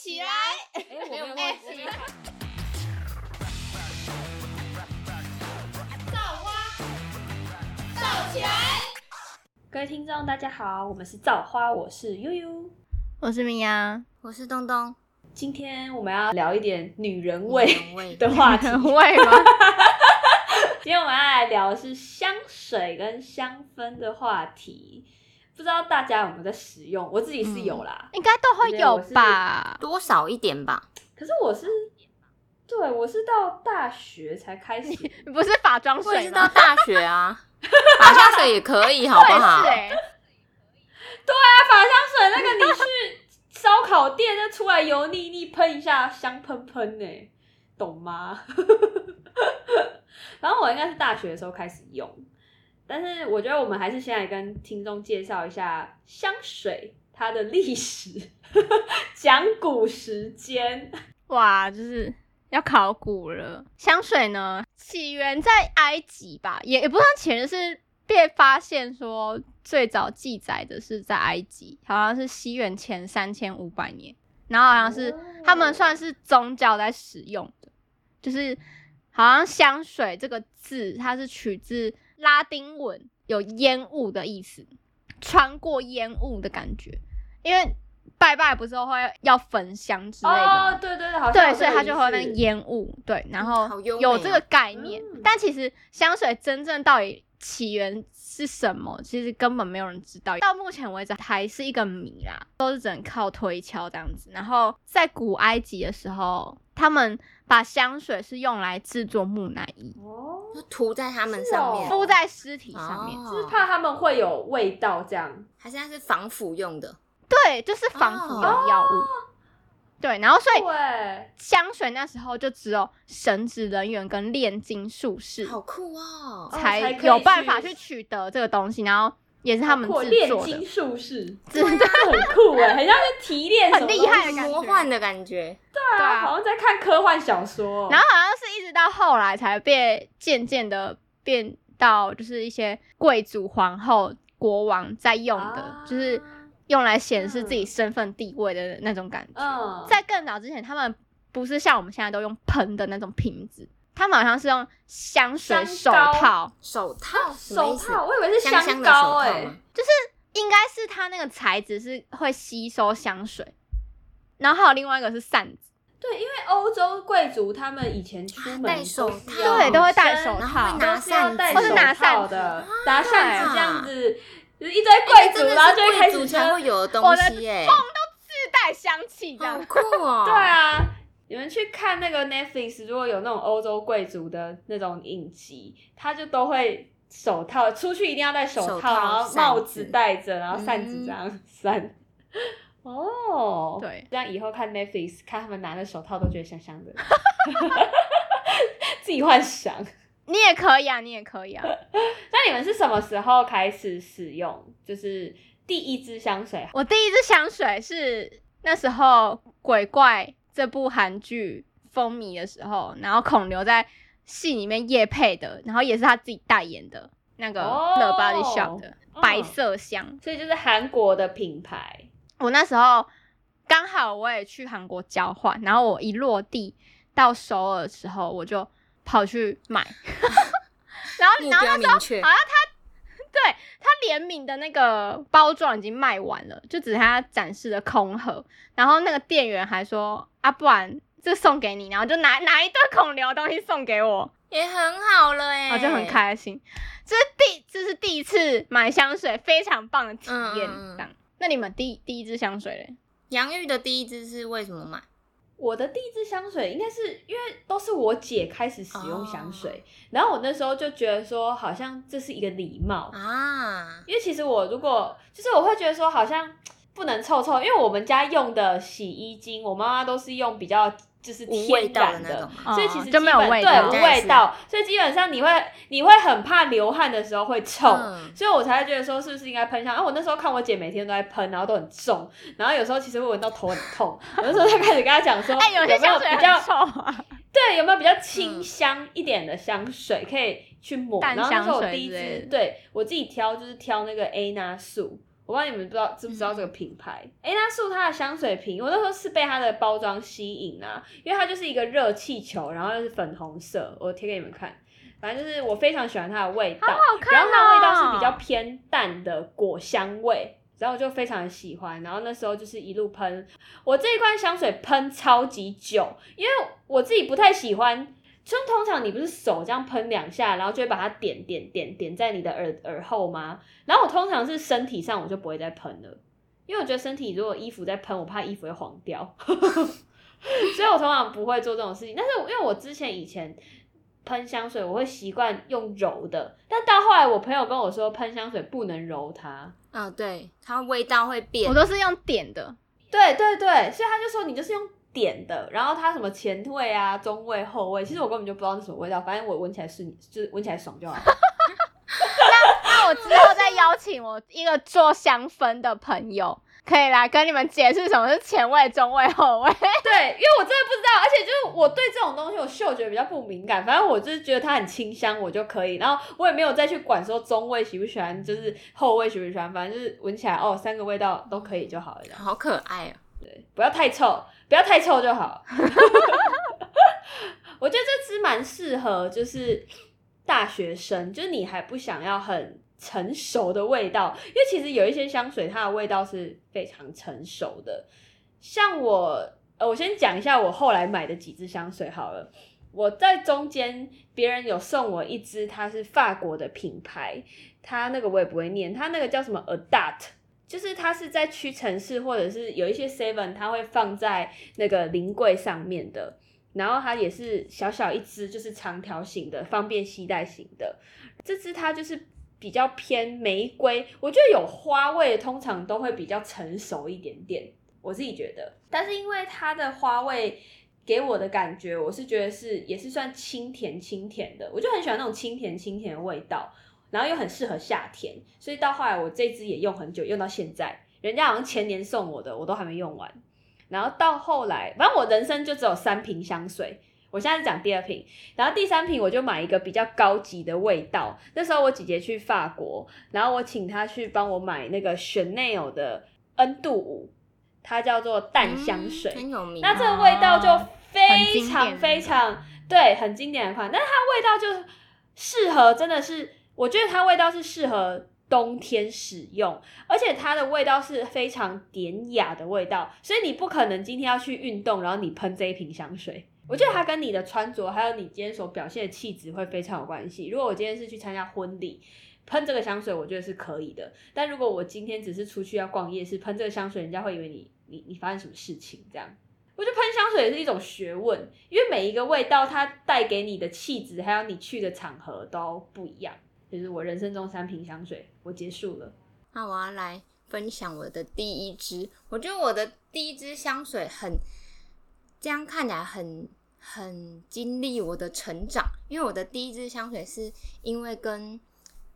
起来！哎，我没有忘记。造花，造起来！各位听众，大家好，我们是造花，我是悠悠。我是明阳，我是东东，今天我们要聊一点女人味的话题。味吗？今天我们要来聊的是香水跟香氛的话题。不知道大家有没有在使用？我自己是有啦，应该都会有吧？多少一点吧。可是我是，对我是到大学才开始。你 不是法妆水吗？是到大学啊，法香水也可以，好不好我？也是欸那法香水那个你去烧烤店，那出来油腻腻，喷一下香喷喷呢，懂吗？然后我应该是大学的时候开始用，但是我觉得我们还是先来跟听众介绍一下香水它的历史，讲古时间。哇，就是要考古了。香水呢，起源在埃及吧，也也不算起源，是被发现说最早记载的是在埃及，好像是西元前三千五百年，然后好像是他们算是宗教在使用的，就是好像香水这个字，它是取自拉丁文，有烟雾的意思，穿过烟雾的感觉，因为拜拜不是都会要焚香之类的吗？哦，对对对，好像对，所以它就会有那个烟雾，对，然后有这个概念。嗯。但其实香水真正到底起源是什么，其实根本没有人知道，到目前为止还是一个谜啦，都是只能靠推敲这样子。然后在古埃及的时候，他们把香水是用来制作木乃伊，哦，就涂在他们上面，敷在尸体上面。哦就是怕他们会有味道这样。它现在是防腐用的？对，就是防腐用药物。对，然后所以，香水那时候就只有神职人员跟炼金术士好酷哦！才有办法去取得这个东西，然后也是他们或制作炼金的，术士，真的很酷哎，很像是提炼很厉害的感觉魔幻的感觉，对啊，好像在看科幻小说。然后好像是一直到后来才被渐渐的变到就是一些贵族、皇后、国王在用的，啊就是用来显示自己身份地位的那种感觉。嗯，在更早之前，他们不是像我们现在都用喷的那种瓶子，他们好像是用香水手套，手套手？套，我以为是香香的手膏套就是，？应该是它那个材质是会吸收香水。然后还有另外一个是扇子，对，因为欧洲贵族他们以前出门戴手套对都会戴手然后会拿都是要戴或是拿手套扇子的，拿扇子这样啊子，就是一堆贵族，然后就会开是贵族始才会有的我东的西耶，自带香气这样好。酷哦！对，啊，你们去看那个 Netflix，如果有那种欧洲贵族的那种影集，他就都会手套，出去一定要戴手套，手套然后帽子子戴着，然后扇子嗯这样扇。哦，对这样以后看 Netflix，看他们拿的手套都觉得香香的，自己幻想。你也可以啊，你也可以啊。那你们是什么时候开始使用？就是第一支香水？我第一支香水是那时候《鬼怪》这部韩剧风靡的时候，然后孔刘在戏里面夜配的，然后也是他自己代言的那个哦 The Body Shop 的嗯白色香。所以就是韩国的品牌。我那时候刚好我也去韩国交换，然后我一落地到首尔的时候，我就跑去买，然后然后那时候好，像他对他联名的那个包装已经卖完了，就只剩下展示的空盒。然后那个店员还说啊，不然这送给你，然后就拿拿一堆孔刘东西送给我，也很好了哎，我就很。开心。这是第这是第一次买香水，非常棒的体验。嗯嗯嗯这样，那你们第第一支香水嘞？杨玉的第一支是为什么买？我的第一支香水应该是因为都是我姐开始使用香水，然后我那时候就觉得说，好像这是一个礼貌，啊，因为其实我如果就是我会觉得说，好像不能臭臭，因为我们家用的洗衣精，我妈妈都是用比较就是无味天道的那然的种。所以其实哦就没有基本味道对无味道，所以基本上你会你会很怕流汗的时候会臭，嗯所以我才会觉得说是不是应该喷香。然后我那时候看我姐每天都在喷，然后都很重，然后有时候其实会闻到头很痛，有的时候就开始跟她讲说，哎、有些没有香水比较臭啊。对，有没有比较清香一点的香水可以去抹？淡然后那时候我第一支对我自己挑就是挑那个 A 娜素，我不知道你们不知道知不知道这个品牌？哎、那是它的香水瓶，我那时候是被它的包装吸引啊，因为它就是一个热气球，然后又是粉红色，我贴给你们看。反正就是我非常喜欢它的味道，好好看然后它的味道是哦比较偏淡的果香味，然后我就非常的喜欢。然后那时候就是一路喷，我这一罐香水喷超级久，因为我自己不太喜欢。就通常你不是手这样喷两下，然后就会把它点点点点在你的耳耳后吗？然后我通常是身体上我就不会再喷了，因为我觉得身体如果衣服在喷，我怕衣服会黄掉，所以我通常不会做这种事情。但是因为我之前以前喷香水，我会习惯用揉的，但到后来我朋友跟我说喷香水不能揉它，啊，对，它味道会变我。都是用点的，对对对，所以他就说你就是用点的，然后它什么前味啊、中味、后味，其实我根本就不知道是什么味道，反正我闻起来是就是闻起来爽就好。那那我之后再邀请我一个做香氛的朋友，可以来跟你们解释什么是前味、中味、后味。对，因为我真的不知道，而且就是我对这种东西我嗅觉比较不敏感，反正我就是觉得它很清香，我就可以，然后我也没有再去管说中味喜不喜欢，就是后味喜不喜欢，反正就是闻起来哦，三个味道都可以就好了，好可爱啊、对，不要太臭，不要太臭就好。我觉得这支蛮适合，就是大学生，就是你还不想要很成熟的味道，因为其实有一些香水它的味道是非常成熟的。像我，呃，我先讲一下我后来买的几支香水好了。我在中间，别人有送我一支，它是法国的品牌，它那个我也不会念，它那个叫什么？Adult 就是它是在屈臣氏或者是有一些 Seven，它会放在那个临柜上面的。然后它也是小小一支，就是长条形的，方便携带型的。这支它就是比较偏玫瑰，我觉得有花味通常都会比较成熟一点点，我自己觉得。但是因为它的花味给我的感觉，我是觉得是也是算清甜清甜的，我就很喜欢那种清甜清甜的味道，然后又很适合夏天，所以到后来我这支也用很久，用到现在。人家好像前年送我的，我都还没用完。然后到后来，反正我人生就只有三瓶香水。我现在是讲第二瓶，然后第三瓶我就买一个比较高级的味道。那时候我姐姐去法国，然后我请她去帮我买那个 Chanel 的 N 度五，它叫做淡香水。嗯很有名。那这个味道就非常非常对，很经典的款，但是它味道就适合，真的是，我觉得它味道是适合冬天使用，而且它的味道是非常典雅的味道，所以你不可能今天要去运动，然后你喷这一瓶香水。我觉得它跟你的穿着，还有你今天所表现的气质会非常有关系。如果我今天是去参加婚礼，喷这个香水，我觉得是可以的。但如果我今天只是出去要逛夜市，喷这个香水，人家会以为你你你发生什么事情这样。我觉得喷香水也是一种学问，因为每一个味道它带给你的气质，还有你去的场合都不一样。就是我人生中三瓶香水，我结束了。那我要来分享我的第一支，我觉得我的第一支香水很，这样看起来很很经历我的成长，因为我的第一支香水是因为跟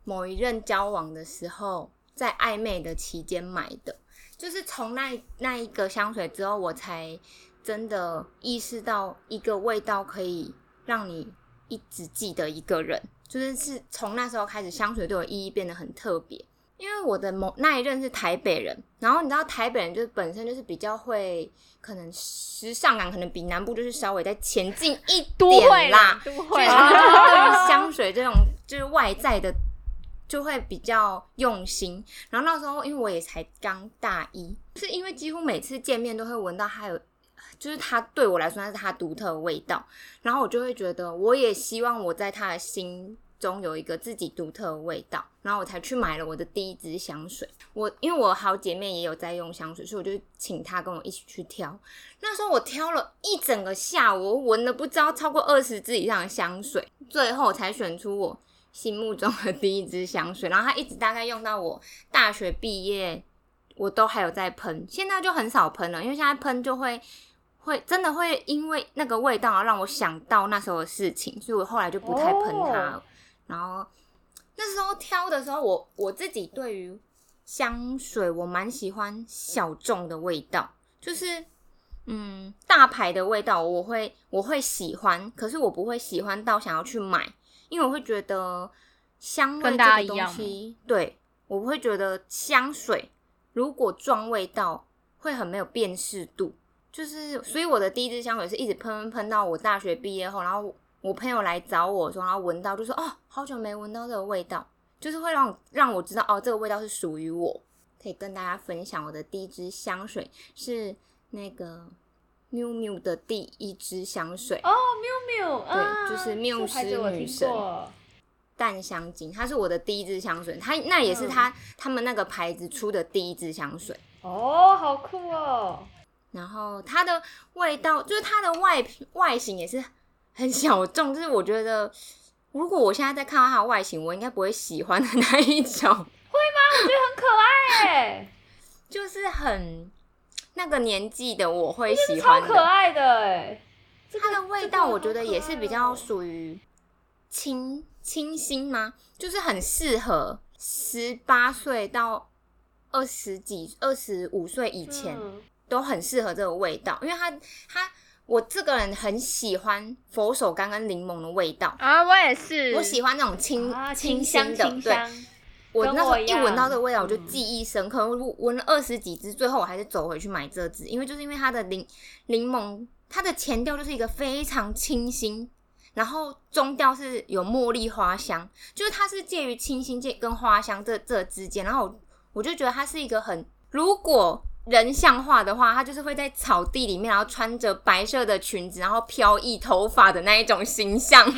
某一任交往的时候，在暧昧的期间买的，就是从那那一个香水之后，我才真的意识到一个味道可以让你一直记得一个人，就是是从那时候开始，香水对我意义变得很特别。因为我的某那一任是台北人，然后你知道台北人就是本身就是比较会，可能时尚感可能比南部就是稍微再前进一点啦，都所会以他们就是对于香水这种就是外在的就会比较用心。然后那时候因为我也才刚大一，是因为几乎每次见面都会闻到他有，就是它对我来说那是它独特的味道，然后我就会觉得我也希望我在他的心。中有一个自己独特的味道，然后我才去买了我的第一支香水。我因为我好姐妹也有在用香水，所以我就请她跟我一起去挑。那时候我挑了一整个下午，我闻了不知道超过二十支以上的香水，最后才选出我心目中的第一支香水。然后它一直大概用到我大学毕业，我都还有在喷。现在就很少喷了，因为现在喷就会会真的会因为那个味道让我想到那时候的事情，所以我后来就不太喷它。哦然后那时候挑的时候，我我自己对于香水我蛮喜欢小众的味道，就是嗯大牌的味道我会我会喜欢，可是我不会喜欢到想要去买，因为我会觉得香味这个东西，对我会觉得香水如果撞味道会很没有辨识度，就是所以我的第一支香水是一直喷喷喷到我大学毕业后，然后我朋友来找我说，然后闻到就说哦，好久没闻到这个味道，就是会让让我知道哦，这个味道是属于我。可以跟大家分享我的第一支香水是那个 miu miu 的第一支香水哦，miu miu，啊对就是缪斯女神淡香精，它是我的第一支香水，它那也是它、他们那个牌子出的第一支香水。哦，好酷哦！然后它的味道，就是它的外外形也是很小众，就是我觉得如果我现在再看到它的外形，我应该不会喜欢的那一种，会吗？我觉得很可爱哎，就是很那个年纪的我会喜超欢的。可爱的哎。这个它的味道我觉得也是比较属于清清新吗？就是很适合十八岁到二十几、二十五岁以前。嗯都很适合这个味道，因为它它我这个人很喜欢佛手柑跟柠檬的味道，啊，我也是，我喜欢那种清、啊，清清香新的。对，清香，我那时候一一闻到这个味道，我就嗯记忆深刻。我闻了二十几支，最后我还是走回去买这支，因为就是因为它的柠柠檬，它的前调就是一个非常清新。然后中调是有茉莉花香，就是它是介于清新界跟花香这这之间，然后我我就觉得它是一个很，如果人像画的话，它就是会在草地里面，然后穿着白色的裙子，然后飘逸头发的那一种形象。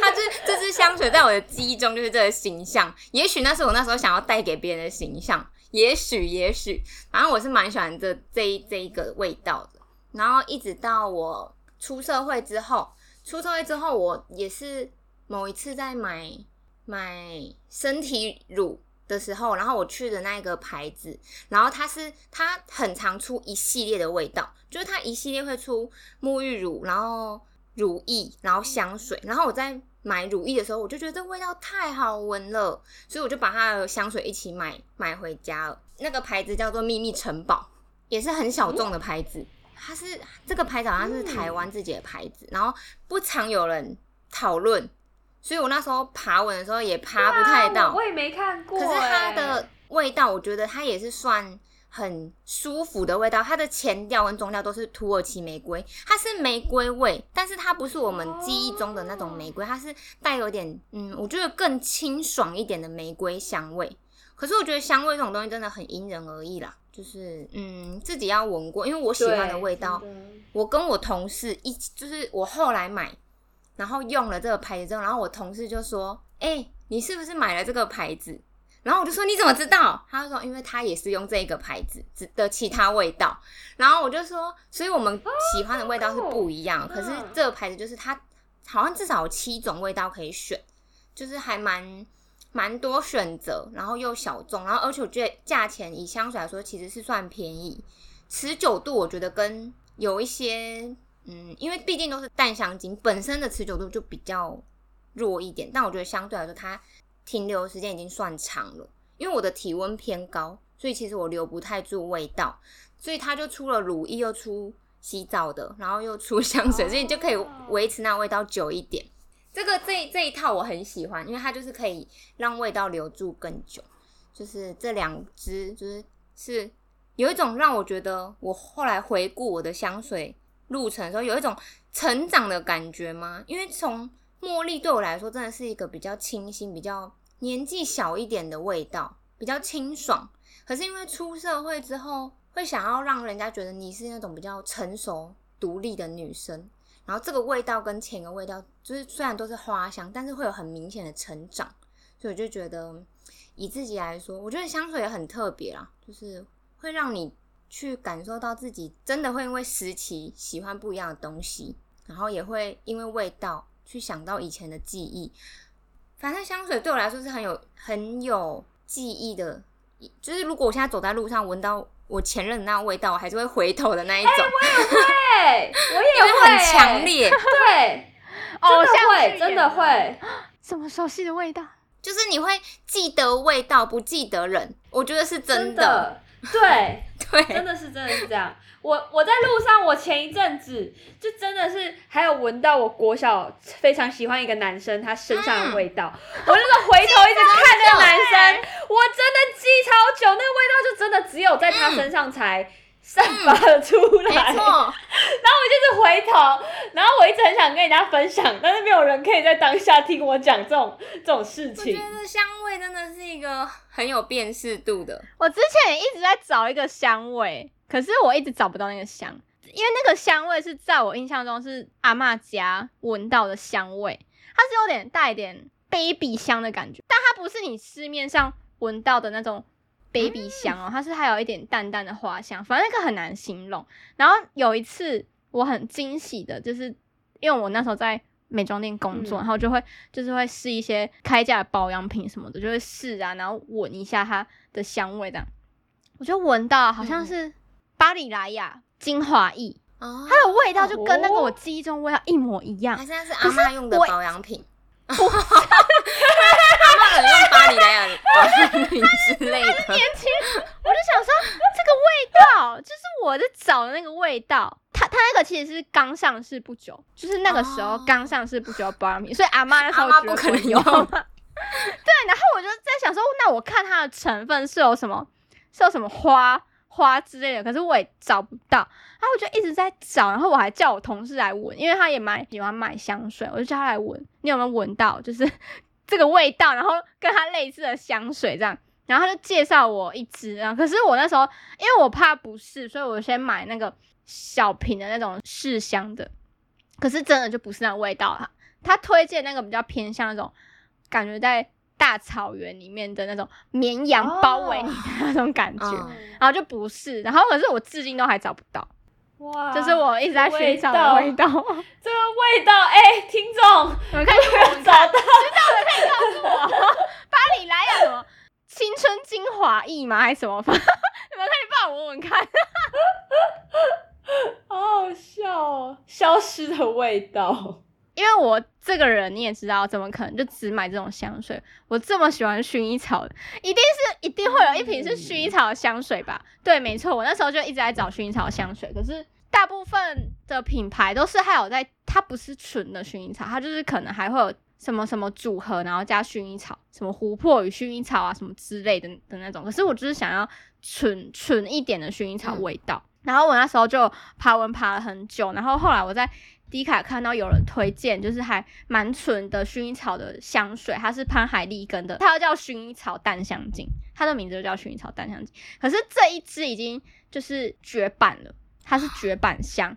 它这这支香水在我的记忆中就是这个形象，也许那是我那时候想要带给别人的形象，也许也许，反正我是蛮喜欢这这一这一个味道的。然后一直到我出社会之后，出社会之后，我也是某一次在买买身体乳的时候，然后我去的那个牌子，然后它是它很常出一系列的味道，就是它一系列会出沐浴乳，然后乳液，然后香水，然后我在买乳液的时候，我就觉得这味道太好闻了，所以我就把它的香水一起买买回家了。那个牌子叫做秘密城堡，也是很小众的牌子。它是这个牌子好像是台湾自己的牌子，然后不常有人讨论，所以我那时候爬文的时候也爬不太到。啊我也没看过可哎。是它的味道，我觉得它也是算很舒服的味道。它的前调跟中调都是土耳其玫瑰，它是玫瑰味，但是它不是我们记忆中的那种玫瑰，它是带有点嗯，我觉得更清爽一点的玫瑰香味。可是我觉得香味这种东西真的很因人而异啦，就是嗯自己要闻过，因为我喜欢的味道，我跟我同事一起，就是我后来买，然后用了这个牌子之后，然后我同事就说：“哎、你是不是买了这个牌子？”然后我就说：“你怎么知道？”他就说：“因为他也是用这个牌子只的其他味道。”然后我就说：“所以我们喜欢的味道是不一样，可是嗯这个牌子就是它好像至少有七种味道可以选，就是还蛮。”蛮多选择，然后又小众，然后而且我觉得价钱以香水来说其实是算便宜，持久度我觉得跟有一些，嗯，因为毕竟都是淡香精，本身的持久度就比较弱一点，但我觉得相对来说它停留时间已经算长了。因为我的体温偏高，所以其实我留不太住味道，所以它就出了乳液，又出洗澡的，然后又出香水，所以你就可以维持那味道久一点。这个这这一套我很喜欢，因为它就是可以让味道留住更久。就是这两支，就是是有一种让我觉得，我后来回顾我的香水路程的时候，有一种成长的感觉吗？因为从茉莉对我来说，真的是一个比较清新、比较年纪小一点的味道，比较清爽。可是因为出社会之后，会想要让人家觉得你是那种比较成熟、独立的女生。然后这个味道跟前一个味道，就是虽然都是花香，但是会有很明显的成长。所以我就觉得，以自己来说，我觉得香水也很特别啦，就是会让你去感受到自己真的会因为时期喜欢不一样的东西，然后也会因为味道去想到以前的记忆。反正香水对我来说是很有很有记忆的，就是如果我现在走在路上闻到我前任的那个味道，我还是会回头的那一种，对，我也会，我也会很强，烈。对，偶真的会，真的会，什么熟悉的味道？就是你会记得味道，不记得人，我觉得是真真的。对，对，真的是真的是这样。我我在路上，我前一阵子就真的是还有闻到我国小非常喜欢一个男生他身上的味道，我那个回头一直看那个男生，我真的记超久，那个味道就真的只有在他身上才散发了出没来。错，然后我就是回头，然后我一直很想跟人家分享，但是没有人可以在当下听我讲这种这种事情。我觉得香味真的是一个很有辨识度的。我之前也一直在找一个香味，可是我一直找不到那个香，因为那个香味是在我印象中是阿嬷家闻到的香味，它是有点带一点 baby 香的感觉，但它不是你市面上闻到的那种 baby 香哦，它是还有一点淡淡的花香，反正那个很难形容。然后有一次我很惊喜的，就是因为我那时候在美妆店工作，嗯然后就会就是会试一些开价的保养品什么的，就会试啊，然后闻一下它的香味这样。我就闻到好像是巴里莱雅精华液，哦，它的味道就跟那个哦我记忆中味道一模一样还。是那是阿妈用的保养品。阿妈可能用巴黎莱雅的保养品之类的。年轻，我就想说这个味道就是我在找的那个味道。他他那个其实是刚上市不久，就是那个时候哦刚上市不久的保养品，所以阿妈那时候阿嬷绝对不可能会用。用对，然后我就在想说，那我看它的成分是有什么，是有什么花花之类的，可是我也找不到。然后我就一直在找，然后我还叫我同事来闻，因为他也蛮喜欢买香水，我就叫他来闻，你有没有闻到？就是这个味道，然后跟它类似的香水这样。然后他就介绍我一支啊，可是我那时候因为我怕不是，所以我先买那个小瓶的那种试香的，可是真的就不是那味道啊。他推荐那个比较偏向那种感觉在大草原里面的那种绵羊包围你的那种感觉，然后就不是，然后可是我至今都还找不到，哇，这是我一直在寻找的味道。这个味道，哎、听众，你们看有没有找，到知道的可以告诉我，巴黎莱雅什么青春精华液吗？还是什么？你们可以帮我闻闻看。好好笑哦，消失的味道。因为我这个人你也知道，怎么可能就只买这种香水？我这么喜欢薰衣草，一定是一定会有一瓶是薰衣草的香水吧？对，没错，我那时候就一直在找薰衣草香水，可是大部分的品牌都是还有在，它不是纯的薰衣草，它就是可能还会有什么什么组合，然后加薰衣草，什么琥珀与薰衣草啊，什么之类的的那种。可是我就是想要纯纯一点的薰衣草味道。然后我那时候就爬文爬了很久，然后后来我在迪卡看到有人推荐，就是还蛮纯的薰衣草的香水，它是潘海利根的，它又叫薰衣草淡香精，它的名字就叫薰衣草淡香精。可是这一支已经就是绝版了，它是绝版香。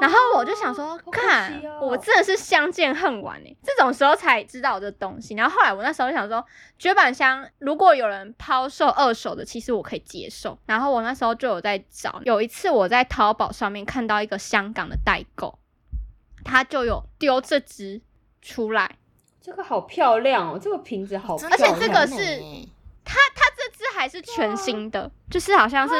然后我就想说，看哦我真的是相见恨晚哎，这种时候才知道这东西。然后后来我那时候就想说，绝版香如果有人抛售二手的，其实我可以接受。然后我那时候就有在找，有一次我在淘宝上面看到一个香港的代购，他就有丢这只出来，这个好漂亮哦，这个瓶子好漂亮，而且这个是美它它这只还是全新的，就是好像是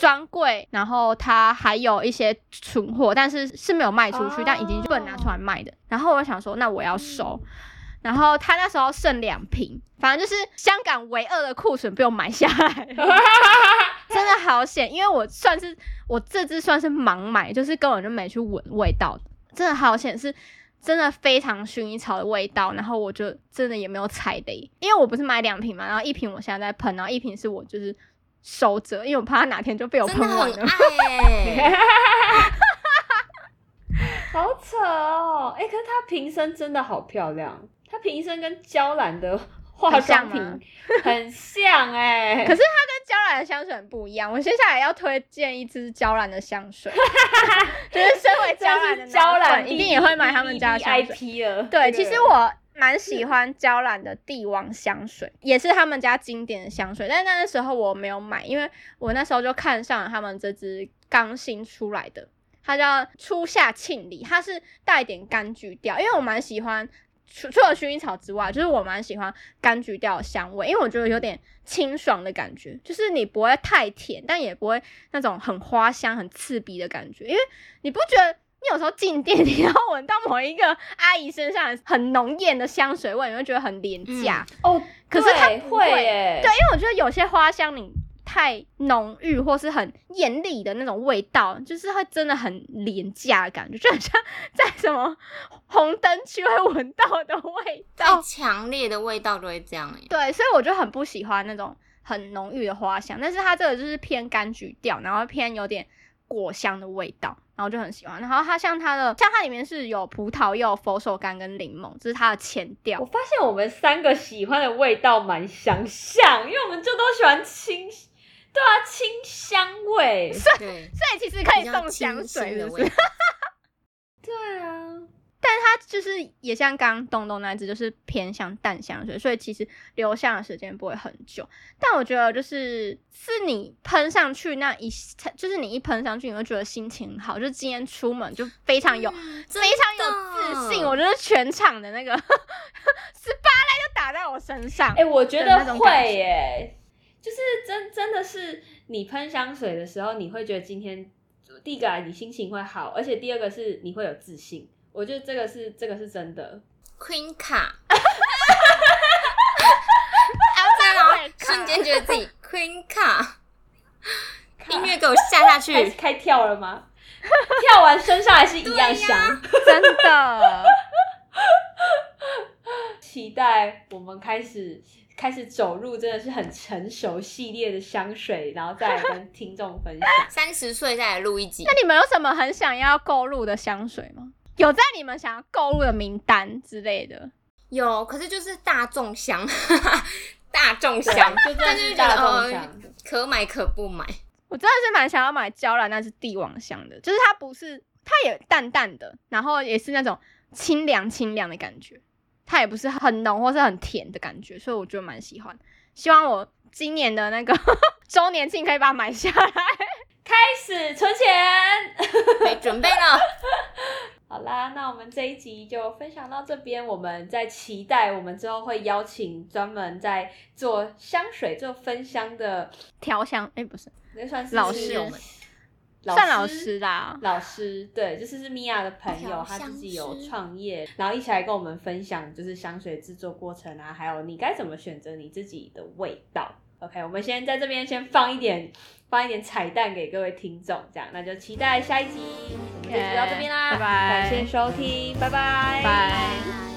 专柜，然后它还有一些存货，但是是没有卖出去，哦但已经不能拿出来卖的。然后我想说，那我要收。然后他那时候剩两瓶，反正就是香港唯二的库存被我买下来了，真的好险！因为我算是我这支算是盲买，就是根本就没去闻味道的，真的好险是。真的非常薰衣草的味道，然后我就真的也没有踩雷，因为我不是买两瓶嘛，然后一瓶我现在在喷，然后一瓶是我就是收着，因为我怕它哪天就被我喷完了。好扯哦！哎、可是它瓶身真的好漂亮，它瓶身跟娇兰的化妆品很像哎、可是它跟娇兰的香水很不一样，我接下来要推荐一支娇兰的香水，就是身为娇兰娇兰一定也会买他们家的香水。IP 了。对，其实我蛮喜欢娇兰的帝王香水，也是他们家经典的香水，但是那时候我没有买，因为我那时候就看上了他们这支刚新出来的，它叫初夏庆礼，它是带一点柑橘调，因为我蛮喜欢。除除了薰衣草之外，就是我蛮喜欢柑橘调的香味，因为我觉得有点清爽的感觉，就是你不会太甜，但也不会那种很花香、很刺鼻的感觉，因为你不觉得你有时候进店你，然后闻到某一个阿姨身上很浓艳的香水味，你会觉得很廉价。哦，可是它不会对，因为我觉得有些花香你太浓郁或是很艳丽的那种味道，就是会真的很廉价的感觉，就很像在什么红灯区会闻到的味太道。强烈的味道都会这样哎、对，所以我就很不喜欢那种很浓郁的花香，但是它这个就是偏柑橘调，然后偏有点果香的味道，然后就很喜欢。然后它像它的，像它里面是有葡萄柚、佛手柑跟柠檬，这是它的前调我。发现我们三个喜欢的味道蛮相像，因为我们就都喜欢清，对啊，清香味。对，所以其实可以送香水。对啊，但它就是也像刚刚东东那只，就是偏向淡香水，所以其实留香的时间不会很久。但我觉得就是是你喷上去那一，就是你一喷上去，你会觉得心情好，就今天出门就非常有、嗯非常有自信。我觉得全场的那个 spotlight 就打在我身上。哎、我觉得会耶，就是真真的是你喷香水的时候，你会觉得今天第一个啊，你心情会好，而且第二个是你会有自信。我觉得这个是这个是真的。Queen 卡，然 后瞬间觉得自己 Queen 卡，音乐给我下下开去，开跳了吗？跳完升上来是一样香。真的，期待我们开始开始走入真的是很成熟系列的香水，然后再来跟听众分享。三十岁再来录一集那。你们有什么很想要购入的香水吗？有在你们想要购入的名单之类的？有，可是就是大众香，大众香，就真的是是大众香。可买可不买。我真的是蛮想要买娇兰那支帝王香的，就是它不是，它也淡淡的，然后也是那种清凉清凉的感觉，它也不是很浓或是很甜的感觉，所以我觉得蛮喜欢。希望我今年的那个 周年庆可以把它买下来。开始存钱。没准备了，好啦，那我们这一集就分享到这边。我们在期待，我们之后会邀请专门在做香水、做分香的，调香，哎、不是，那算是老师老算老师啦。老师，对，就是是米娅的朋友，他自己有师创业，然后一起来跟我们分享就是香水制作过程啊，还有你该怎么选择你自己的味道。OK，我们先在这边先放一点放一点彩蛋给各位听众，这样那就期待下一集。我们这集就到这边啦拜拜感谢收听，拜拜，拜。